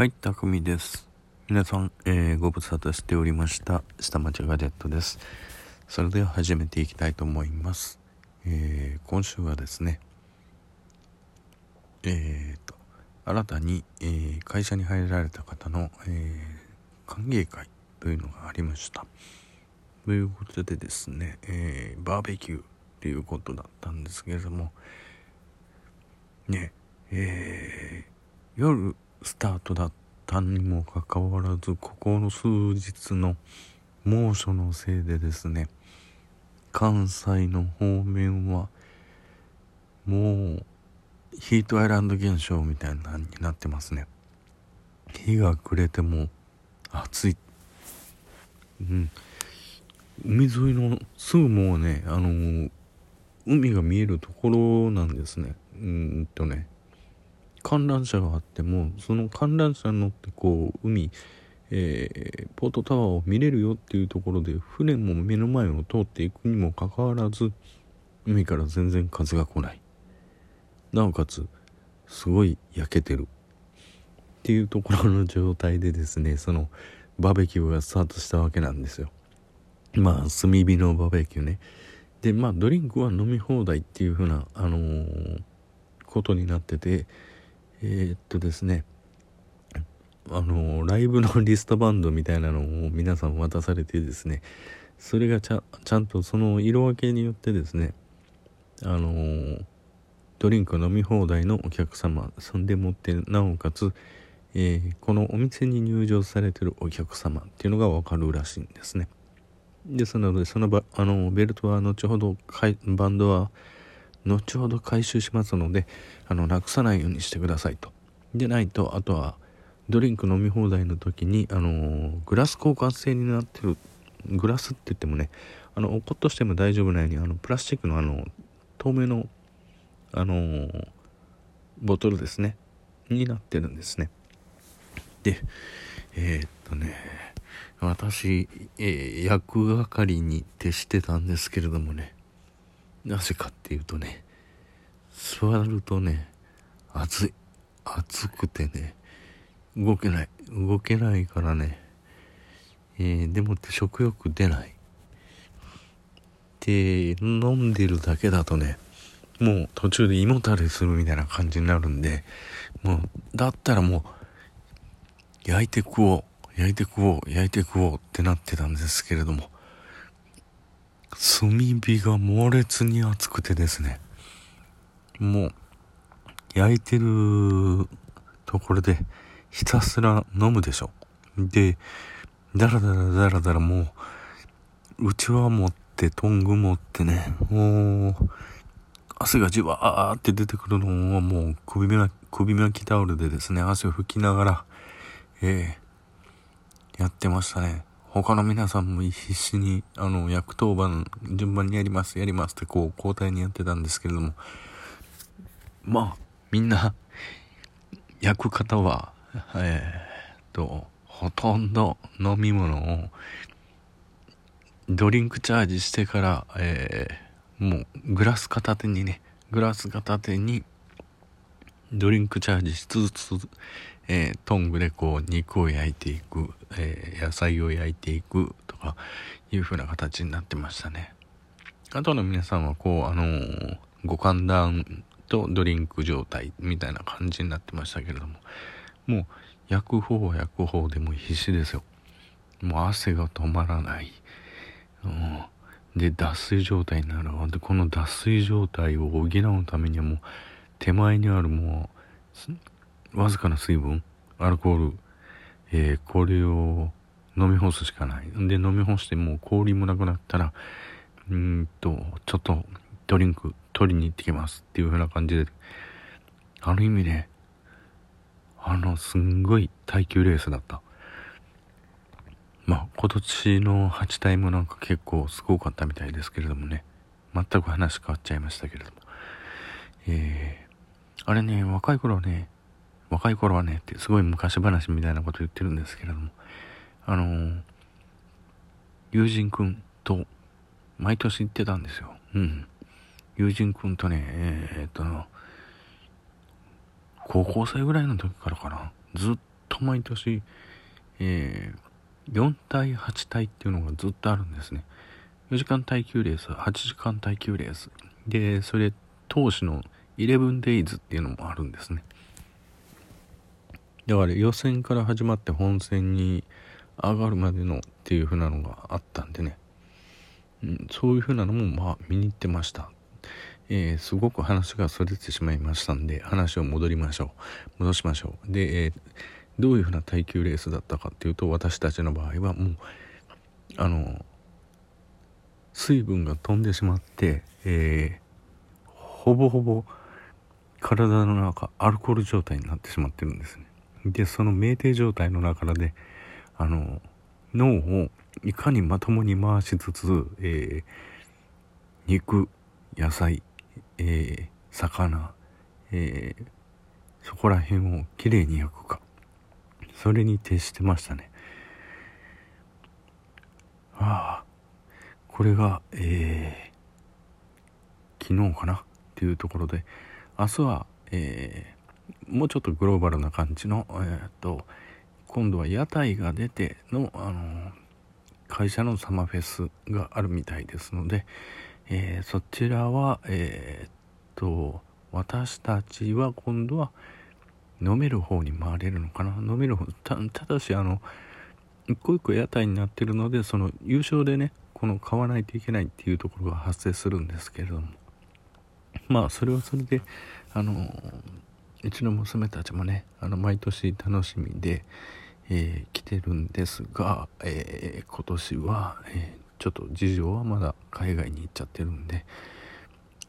はい、たくみです。皆さん、えー、ご無沙汰しておりました、下町ガジェットです。それでは始めていきたいと思います。えー、今週はですね、えーと、新たに、えー、会社に入られた方の、え、歓迎会というのがありました。ということでですね、え、バーベキューということだったんですけれども、ね、え、夜スタートだったにもかかわらずここの数日の猛暑のせいでですね関西の方面はもうヒートアイランド現象みたいなになってますね。日が暮れても暑い。うん。海沿いのすぐもうねあの海が見えるところなんですね。うんとね。観覧車があってもその観覧車に乗ってこう海、えー、ポートタワーを見れるよっていうところで船も目の前を通っていくにもかかわらず海から全然風が来ない。なおかつすごい焼けてるっていうところの状態でですねそのバーベキューがスタートしたわけなんですよ。まあ炭火のバーベキューね。でまあドリンクは飲み放題っていう風なあのー、ことになっててえー、っとですねあのライブのリストバンドみたいなのを皆さん渡されてですねそれがちゃちゃんとその色分けによってですねあのドリンク飲み放題のお客様そんでもってなおかつ、えー、このお店に入場されてるお客様っていうのが分かるらしいんですね。ですのでそのばあのベルトは後ほどバンドは後ほど回収しますのであのなくさないようにしてくださいと。でないとあとはドリンク飲み放題の時にあのグラス交換制になってるグラスって言ってもねあの落っとしても大丈夫なようにあのプラスチックのあの透明のあのボトルですね。になってるんですね。でえー、っとね私、えー、役係に徹してたんですけれどもねなぜかっていうとね、座るとね、暑い。暑くてね、動けない。動けないからね、えー、でもって食欲出ない。で、飲んでるだけだとね、もう途中で胃もたれするみたいな感じになるんで、もう、だったらもう、焼いて食おう、焼いて食おう、焼いて食おうってなってたんですけれども、炭火が猛烈に熱くてですね、もう、焼いてるところでひたすら飲むでしょ。で、だらだらだらだらもう、うちわ持って、トング持ってね、もう、汗がじわーって出てくるのをもう首巻き、首巻きタオルでですね、汗を拭きながら、ええー、やってましたね。他の皆さんも必死に、あの、役当番、順番にやります、やりますってこう、交代にやってたんですけれども、まあ、みんな、焼く方は、えー、と、ほとんど飲み物を、ドリンクチャージしてから、えー、もう、グラス片手にね、グラス片手に、ドリンクチャージしつつ、えー、トングでこう肉を焼いていく、えー、野菜を焼いていくとかいう風な形になってましたね。あとの皆さんはこう、あのー、ご歓談とドリンク状態みたいな感じになってましたけれども、もう焼く方は焼く方でも必死ですよ。もう汗が止まらない。うん、で、脱水状態になる。で、この脱水状態を補うためにはもう手前にあるもうわずかな水分アルコール、えー、これを飲み干すしかない。で飲み干してもう氷もなくなったらうんとちょっとドリンク取りに行ってきますっていう風な感じで。ある意味ねあのすんごい耐久レースだった。まあ今年の8タイムなんか結構すごかったみたいですけれどもね。全く話変わっちゃいましたけれども。えー、あれね若い頃ね若い頃はねってすごい昔話みたいなこと言ってるんですけれどもあのー、友人くんと毎年行ってたんですよ。うん。友人くんとねえー、っと高校生ぐらいの時からかな。ずっと毎年、えー、4体8体っていうのがずっとあるんですね。4時間耐久レース8時間耐久レース。でそれ投資の 11days っていうのもあるんですね。だから予選から始まって本戦に上がるまでのっていう風なのがあったんでね、うん、そういう風なのもまあ見に行ってました。えー、すごく話がそれてしまいましたんで話を戻りましょう。戻しましょう。で、えー、どういうふうな耐久レースだったかっていうと私たちの場合はもうあの水分が飛んでしまって、えー、ほぼほぼ体の中アルコール状態になってしまってるんですね。でその酩酊状態の中であの脳をいかにまともに回しつつ、えー、肉野菜えー、魚、えー、そこら辺をきれいに焼くか。それに徹してましたね。ああこれが、えー、昨日かなっていうところで明日は、えー、もうちょっとグローバルな感じの、えー、っと今度は屋台が出ての、あの会社のサマーフェスがあるみたいですので、えー、そちらは、えー、っと、私たちは今度は飲める方に回れるのかな。飲める方ただしあの一個一個屋台になってるのでその優勝でねこの買わないといけないっていうところが発生するんですけれども。まあそれはそれであのうちの娘たちもねあの毎年楽しみで、えー、来てるんですが、えー、今年は、えーちょっと事情はまだ海外に行っちゃってるんで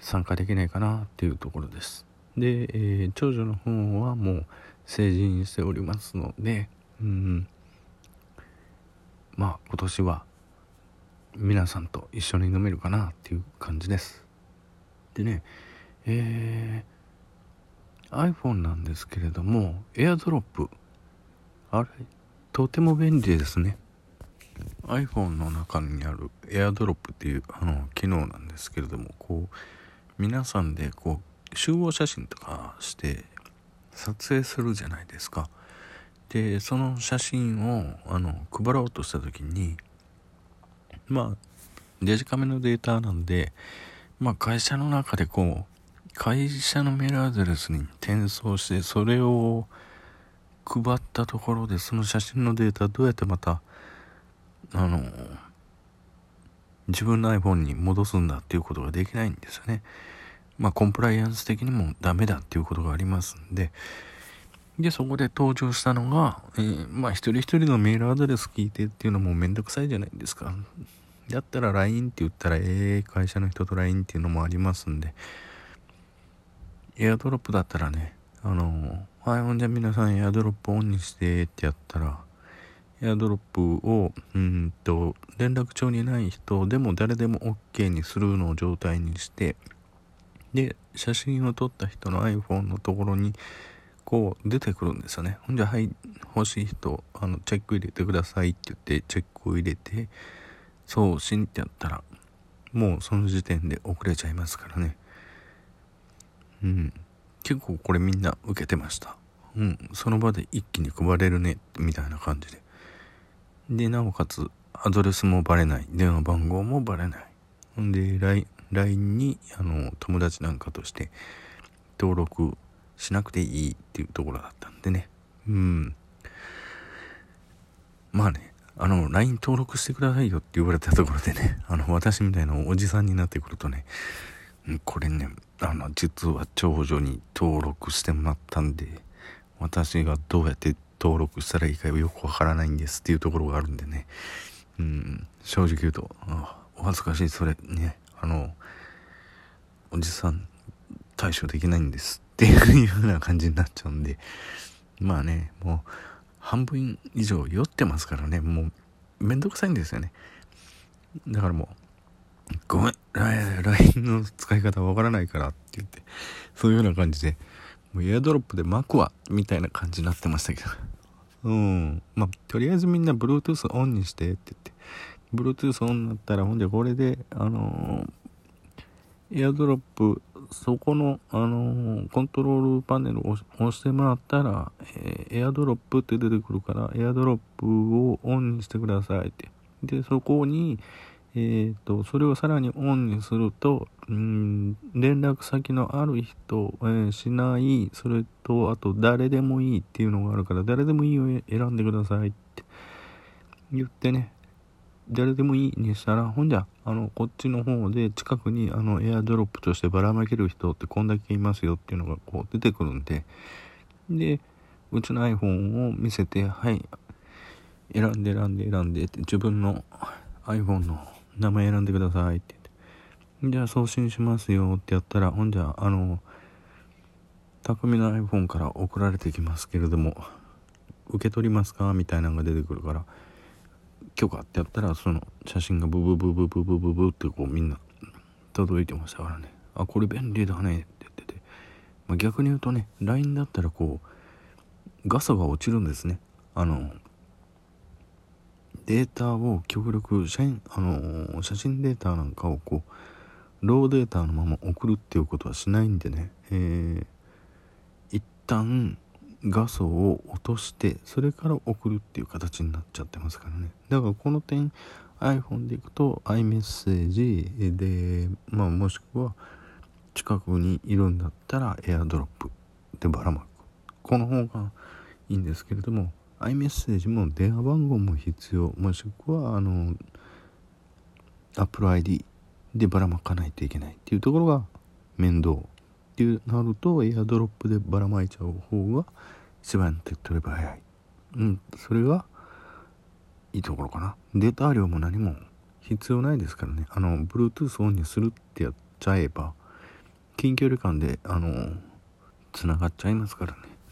参加できないかなっていうところです。で、え、長女の方はもう成人しておりますのでうんまあ今年は皆さんと一緒に飲めるかなっていう感じです。でねえー、iPhone なんですけれども AirDrop あれとても便利ですね。iPhone の中にある AirDrop っていうあの機能なんですけれどもこう皆さんでこう集合写真とかして撮影するじゃないですか。でその写真をあの配ろうとした時にまあデジカメのデータなんでまあ会社の中でこう会社のメールアドレスに転送してそれを配ったところでその写真のデータどうやってまたあの自分の iPhone に戻すんだっていうことができないんですよね。まあコンプライアンス的にもダメだっていうことがありますんで、で、そこで登場したのが、えー、まあ一人一人のメールアドレス聞いてっていうのもめんどくさいじゃないですか。だったら LINE って言ったら、ええー、会社の人と LINE っていうのもありますんで、エアドロップだったらね、あのはい、ほんじゃ皆さんエアドロップオンにしてってやったら、エアドロップをうんと連絡帳にない人でも誰でも OK にするのを状態にしてで写真を撮った人の iPhone のところにこう出てくるんですよね。ほんじゃはい欲しい人あのチェック入れてくださいって言ってチェックを入れて送信ってやったらもうその時点で遅れちゃいますからね。うん結構これみんな受けてましたうんその場で一気に配れるねみたいな感じでで、なおかつ、アドレスもバレない。電話番号もバレない。ほんで、LINE に、あの、友達なんかとして登録しなくていいっていうところだったんでね。うん。まあね、あの、LINE 登録してくださいよって言われたところでね、あの、私みたいなおじさんになってくるとね、これね、あの、実は長女に登録してもらったんで、私がどうやって登録したらいいかよくわからないんですっていうところがあるんでね、うん、正直言うと、お恥ずかしい、それね、あの、おじさん対処できないんですっていうような感じになっちゃうんで、まあね、もう半分以上酔ってますからね、もうめんどくさいんですよね。だからもう、ごめん、LINE の使い方わからないからって言って、そういうような感じで、もうエアドロップで巻くわ、みたいな感じになってましたけど。うん。まあ、とりあえずみんな Bluetooth オンにしてって言って、Bluetooth オンになったら、ほんでこれで、あのエアドロップそこの、あのー、コントロールパネルを押してもらったら、えー、エアドロップって出てくるからエアドロップをオンにしてくださいってでそこにえーと、それをさらにオンにすると、うん、連絡先のある人、えー、しない、それと、あと、誰でもいいっていうのがあるから、誰でもいいを選んでくださいって。言ってね、誰でもいいにしたら、ほんじゃ、あの、こっちの方で近くに、あの、エアドロップとしてばらまける人ってこんだけいますよっていうのがこう出てくるんで、で、うちの iPhone を見せて、はい、選んで選んで選んでって自分の iPhone の名前選んでくださいって言って。じゃあ送信しますよってやったら、ほんじゃ、あの、匠の iPhone から送られてきますけれども、受け取りますかみたいなのが出てくるから、許可ってやったら、その写真がブブブブブブブブってこうみんな届いてましたからね。あ、これ便利だねって言ってて。まあ、逆に言うとね、LINE だったらこう、画素が落ちるんですね。あの、データを極力写真,、あの写真データなんかをこうローデータのまま送るっていうことはしないんでね、えー、一旦画素を落としてそれから送るっていう形になっちゃってますからね。だからこの点 iPhone でいくと iMessage で、まあ、もしくは近くにいるんだったら AirDrop でばらまく。この方がいいんですけれども iMessage も電話番号も必要もしくはあの Apple ID でばらまかないといけないっていうところが面倒っていうなると AirDrop でばらまいちゃう方が一番手っ取れば早い。うんそれがいいところかな。データ量も何も必要ないですからね。あの Bluetooth オンにするってやっちゃえば近距離感であのつながっちゃいますからね。